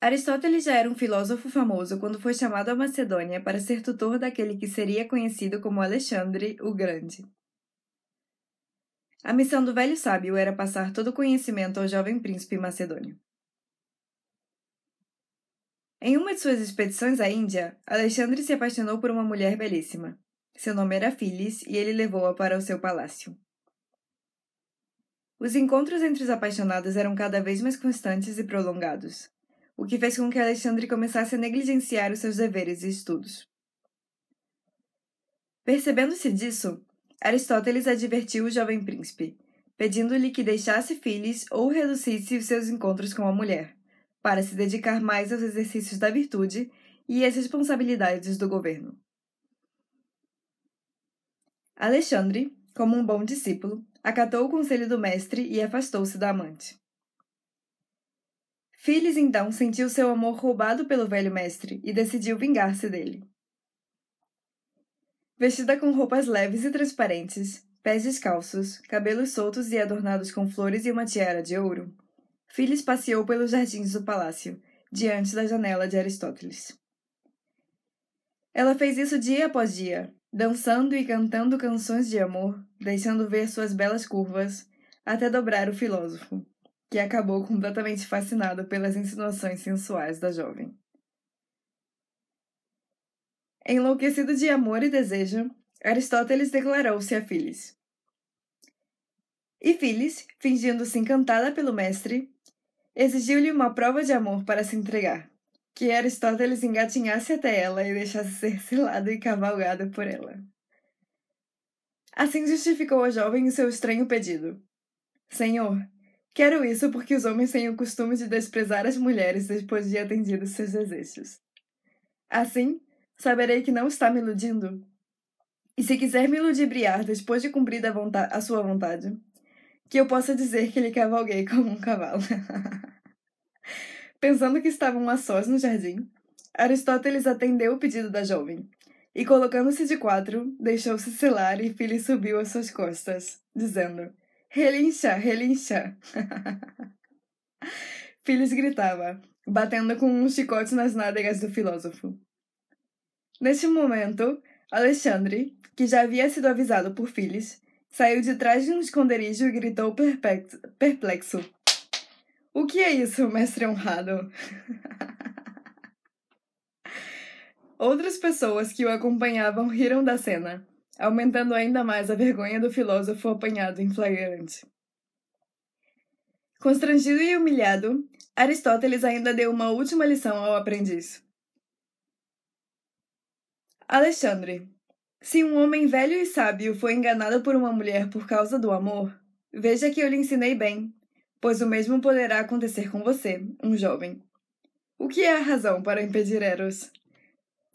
Aristóteles já era um filósofo famoso quando foi chamado à Macedônia para ser tutor daquele que seria conhecido como Alexandre o Grande. A missão do velho sábio era passar todo o conhecimento ao jovem príncipe macedônio. Em uma de suas expedições à Índia, Alexandre se apaixonou por uma mulher belíssima. Seu nome era Phyllis e ele levou-a para o seu palácio. Os encontros entre os apaixonados eram cada vez mais constantes e prolongados, o que fez com que Alexandre começasse a negligenciar os seus deveres e estudos. Percebendo-se disso, Aristóteles advertiu o jovem príncipe, pedindo-lhe que deixasse Phyllis ou reduzisse os seus encontros com a mulher para se dedicar mais aos exercícios da virtude e às responsabilidades do governo. Alexandre, como um bom discípulo, acatou o conselho do mestre e afastou-se da amante. Phyllis então sentiu seu amor roubado pelo velho mestre e decidiu vingar-se dele. Vestida com roupas leves e transparentes, pés descalços, cabelos soltos e adornados com flores e uma tiara de ouro, Phyllis passeou pelos jardins do palácio, diante da janela de Aristóteles. Ela fez isso dia após dia, dançando e cantando canções de amor, deixando ver suas belas curvas, até dobrar o filósofo, que acabou completamente fascinado pelas insinuações sensuais da jovem. Enlouquecido de amor e desejo, Aristóteles declarou-se a Phyllis. E Phyllis, fingindo-se encantada pelo mestre, exigiu-lhe uma prova de amor para se entregar, que Aristóteles engatinhasse até ela e deixasse ser selado e cavalgado por ela. Assim justificou a jovem o seu estranho pedido. Senhor, quero isso porque os homens têm o costume de desprezar as mulheres depois de atendidos seus desejos. Assim, saberei que não está me iludindo. E se quiser me ludibriar depois de cumprida a, a sua vontade, que eu possa dizer que lhe cavalguei como um cavalo. Pensando que estavam a sós no jardim, Aristóteles atendeu o pedido da jovem, e colocando-se de quatro, deixou-se selar e Phyllis subiu às suas costas, dizendo: Relincha, relincha! Phyllis gritava, batendo com um chicote nas nádegas do filósofo. Neste momento, Alexandre, que já havia sido avisado por Phyllis, Saiu de trás de um esconderijo e gritou perplexo. O que é isso, mestre honrado? Outras pessoas que o acompanhavam riram da cena, aumentando ainda mais a vergonha do filósofo apanhado em flagrante. Constrangido e humilhado, Aristóteles ainda deu uma última lição ao aprendiz. Alexandre, se um homem velho e sábio foi enganado por uma mulher por causa do amor, veja que eu lhe ensinei bem, pois o mesmo poderá acontecer com você, um jovem. O que é a razão para impedir Eros?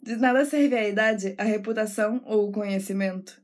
De nada serve a idade, a reputação ou o conhecimento.